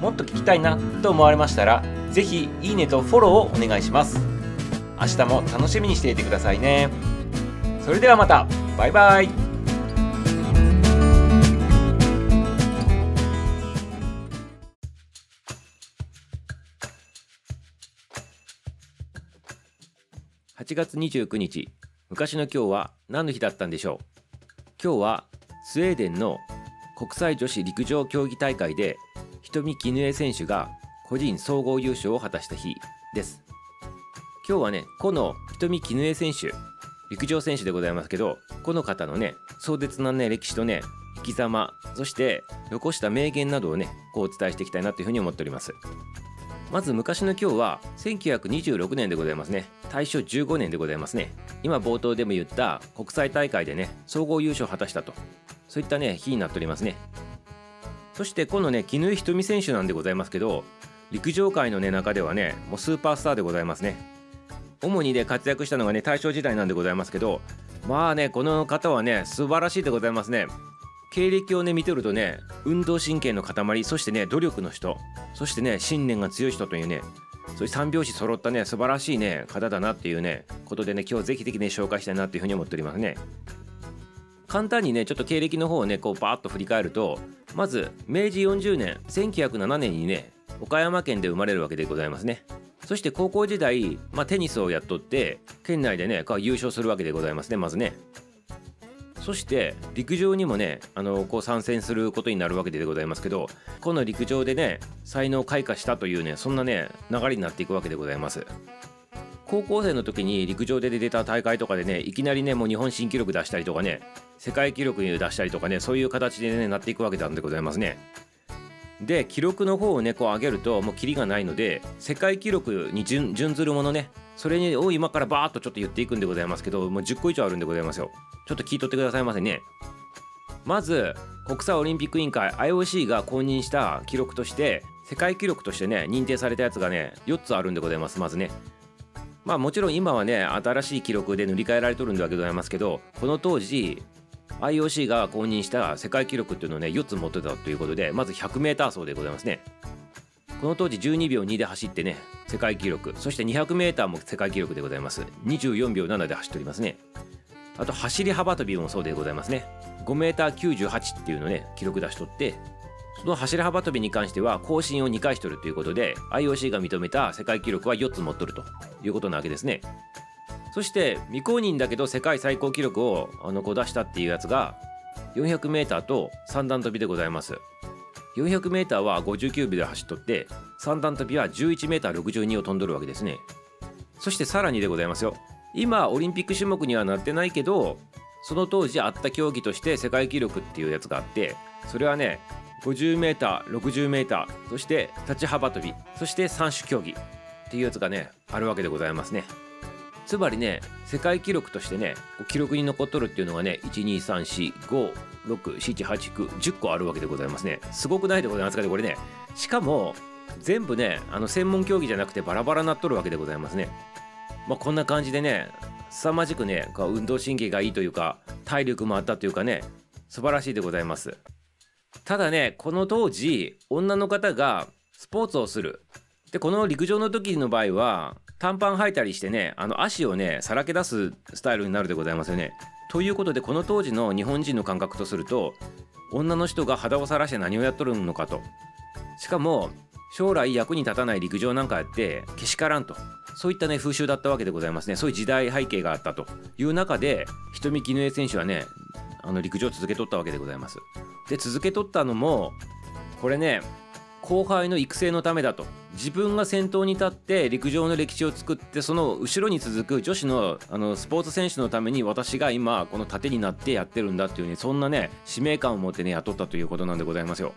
もっと聞きたいなと思われましたら是非いいねとフォローをお願いします。明日も楽しみにしていてくださいね。それではまた。バイバイ。8月29日昔の今日は何の日だったんでしょう？今日はスウェーデンの国際女子陸上競技大会で瞳絹江選手が個人総合優勝を果たした日です。今日はねこの瞳絹江選手陸上選手でございますけどこの方のね壮絶なね歴史とね生き様そして残した名言などをねこうお伝えしていきたいなというふうに思っております。まず昔の今日は1926年でございますね。大正15年でございますね。今冒頭でも言った国際大会でね総合優勝を果たしたと。そういったね日になっておりますね。そしてこのね絹井瞳選手なんでございますけど陸上界のね中ではねもうスーパースターでございますね。主にね活躍したのがね大正時代なんでございますけどまあねこの方はね素晴らしいでございますね。経歴をね見てるとね運動神経の塊そしてね努力の人そしてね信念が強い人というねそういう三拍子揃ったね素晴らしいね方だなっていうねことでね今日ぜひぜひね紹介したいなっていうふうに思っておりますね。簡単にねちょっと経歴の方をねこうバーッと振り返るとまず明治40年1907年にね岡山県で生まれるわけでございますね。そして高校時代、まあ、テニスをやっとって県内でね優勝するわけでございますねまずね。そして陸上にもねあのこう参戦することになるわけでございますけどこの陸上でね才能を開花したというねそんなね流れになっていくわけでございます。高校生の時に陸上で出た大会とかでねいきなりねもう日本新記録出したりとかね世界記録に出したりとかねそういう形でねなっていくわけなんでございますね。で記録の方をねこう上げるともうキリがないので世界記録に準ずるものねそれを今からバーッとちょっと言っていくんでございますけどもう10個以上あるんでございますよ。ちょっと聞いとってくださいませね。まず国際オリンピック委員会 IOC が公認した記録として世界記録としてね認定されたやつがね4つあるんでございますまずね。まあもちろん今はね新しい記録で塗り替えられとるんでわけでございますけどこの当時 IOC が公認した世界記録っていうのをね4つ持ってたということでまず 100m 走でございますね。この当時12秒2で走ってね世界記録そして 200m も世界記録でございます。24秒7で走っておりますね。あと走り幅跳びもそうでございますね。5m98 っていうのね記録出しとってその走り幅跳びに関しては更新を2回しとるということで IOC が認めた世界記録は4つ持っとると。いうことなわけですね。そして未公認だけど世界最高記録をあのこう出したっていうやつが 400m と三段跳びでございます。400m は59秒で走っとって三段跳びは 11m62 を飛んどるわけですね。そしてさらにでございますよ。今オリンピック種目にはなってないけどその当時あった競技として世界記録っていうやつがあってそれはね 50m60m そして立ち幅跳びそして三種競技。っていうやつがねあるわけでございますね。つまりね世界記録としてね記録に残っとるっていうのがね12345678910個あるわけでございますね。すごくないでございますかねこれね。しかも全部ねあの専門競技じゃなくてバラバラなっとるわけでございますね。まあこんな感じでね凄まじくね運動神経がいいというか体力もあったというかね素晴らしいでございます。ただねこの当時女の方がスポーツをする。でこの陸上の時の場合は短パン履いたりしてねあの足をねさらけ出すスタイルになるでございますよね。ということでこの当時の日本人の感覚とすると女の人が肌をさらして何をやっとるのかと。しかも将来役に立たない陸上なんかやってけしからんと。そういったね風習だったわけでございますね。そういう時代背景があったという中で瞳絹江選手はねあの陸上を続けとったわけでございます。で続けとったのもこれね後輩の育成のためだと。自分が先頭に立って陸上の歴史を作ってその後ろに続く女子のあのスポーツ選手のために私が今この盾になってやってるんだっていうねそんなね使命感を持ってね雇ったということなんでございますよ。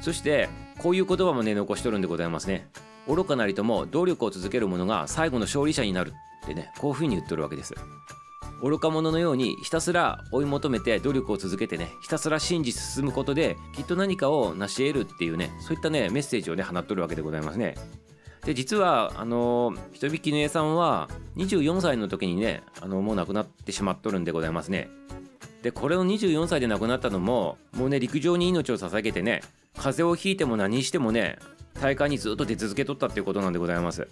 そしてこういう言葉もね残しとるんでございますね。愚かなりとも努力を続ける者が最後の勝利者になるってねこういうふうに言ってるわけです。愚か者のようにひたすら追い求めて努力を続けてねひたすら信じ進むことできっと何かを成し得るっていうねそういったねメッセージをね放っとるわけでございますね。で実はあの人引きのさんは24歳の時にねあのもう亡くなってしまっとるんでございますね。でこれを24歳で亡くなったのももうね陸上に命を捧げてね風邪をひいても何してもね大会にずっと出続けとったっていうことなんでございます。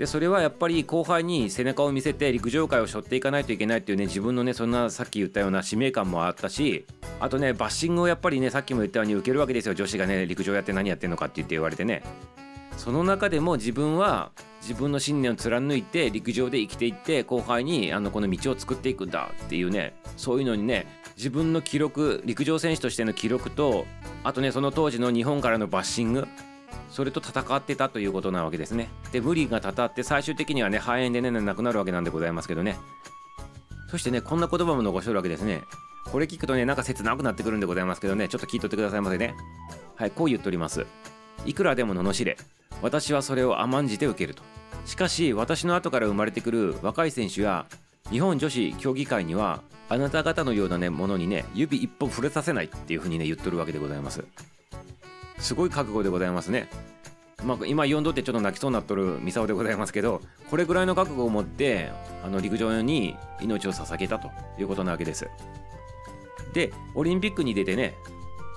でそれはやっぱり後輩に背中を見せて陸上界を背負っていかないといけないっていうね自分のねそんなさっき言ったような使命感もあったしあとねバッシングをやっぱりねさっきも言ったように受けるわけですよ。女子がね陸上やって何やってんのかって言って言われてね。その中でも自分は自分の信念を貫いて陸上で生きていって後輩にあのこの道を作っていくんだっていうねそういうのにね自分の記録陸上選手としての記録とあとねその当時の日本からのバッシングそれと戦ってたということなわけですね。で無理がたたって最終的にはね肺炎でね亡くなるわけなんでございますけどね。そしてねこんな言葉も残してるわけですね。これ聞くとねなんか切なくなってくるんでございますけどね。ちょっと聞いとってくださいませね。はいこう言っております。いくらでも罵れ。私はそれを甘んじて受けると。しかし私の後から生まれてくる若い選手や日本女子競技会にはあなた方のようなねものにね指一本触れさせないっていうふうにね言っとるわけでございます。すごい覚悟でございますね。まあ、今読んどってちょっと泣きそうになっとるミサオでございますけどこれぐらいの覚悟を持ってあの陸上に命を捧げたということなわけです。でオリンピックに出てね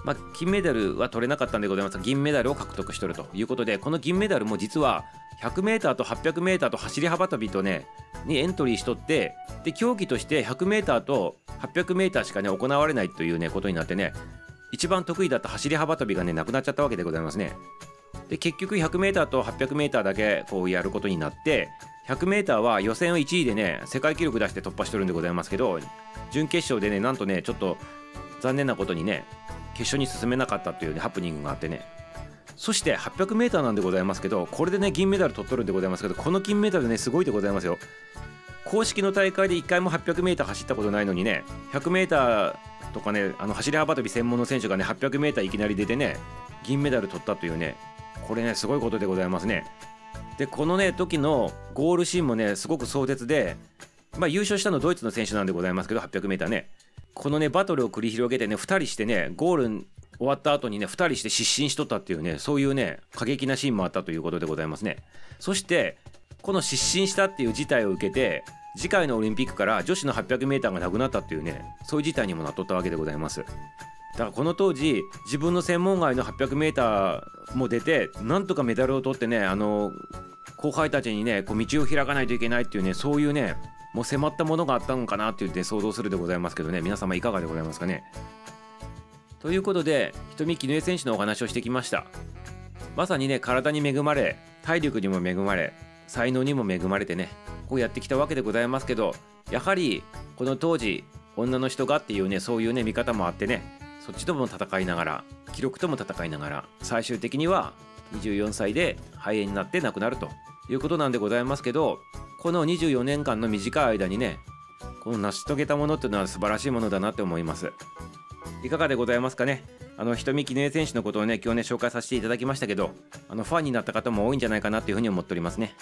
まあ、金メダルは取れなかったんでございますが銀メダルを獲得してるということでこの銀メダルも実は 100m と 800m と走り幅跳びとねにエントリーしとってで競技として 100m と 800m しかね行われないというねことになってね一番得意だった走り幅跳びがねなくなっちゃったわけでございますね。で結局 100m と 800m だけこうやることになって 100m は予選を1位でね世界記録出して突破してるんでございますけど準決勝でねなんとねちょっと残念なことにね決勝に進めなかったという、ね、ハプニングがあってね。そして 800m なんでございますけどこれでね銀メダル取っとるんでございますけどこの金メダルねすごいでございますよ。公式の大会で1回も 800m 走ったことないのにね 100m とかねあの走り幅跳び専門の選手がね 800m いきなり出てね銀メダル取ったというねこれねすごいことでございますね。でこのね時のゴールシーンもねすごく壮絶でまあ優勝したのドイツの選手なんでございますけど 800m ね。このねバトルを繰り広げてね2人してねゴール終わった後にね2人して失神しとったっていうねそういうね過激なシーンもあったということでございますね。そしてこの失神したっていう事態を受けて次回のオリンピックから女子の 800m がなくなったっていうねそういう事態にもなっとったわけでございます。だからこの当時自分の専門外の 800m も出てなんとかメダルを取ってねあの後輩たちにねこう道を開かないといけないっていうねそういうねもう迫ったものがあったのかなって言って想像するでございますけどね。皆様いかがでございますかね。ということで瞳絹江選手のお話をしてきました。まさにね体に恵まれ体力にも恵まれ才能にも恵まれてねこうやってきたわけでございますけどやはりこの当時女の人がっていうねそういうね見方もあってねそっちとも戦いながら記録とも戦いながら最終的には24歳で肺炎になって亡くなるということなんでございますけどこの24年間の短い間にねこの成し遂げたものっていうのは素晴らしいものだなって思います。いかがでございますかね？あの瞳記念選手のことをね今日ね紹介させていただきましたけどあのファンになった方も多いんじゃないかなっていうふうに思っておりますね。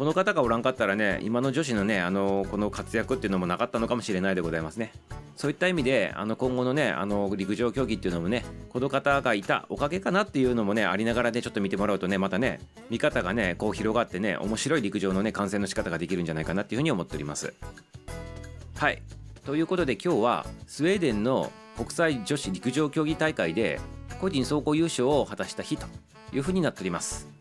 この方がおらんかったらね今の女子のねあのこの活躍っていうのもなかったのかもしれないでございますね。そういった意味であの今後のねあの陸上競技っていうのもねこの方がいたおかげかなっていうのもねありながらねちょっと見てもらうとねまたね見方がねこう広がってね面白い陸上のね観戦の仕方ができるんじゃないかなっていうふうに思っております。はい。ということで今日はスウェーデンの国際女子陸上競技大会で個人総合優勝を果たした日というふうになっております。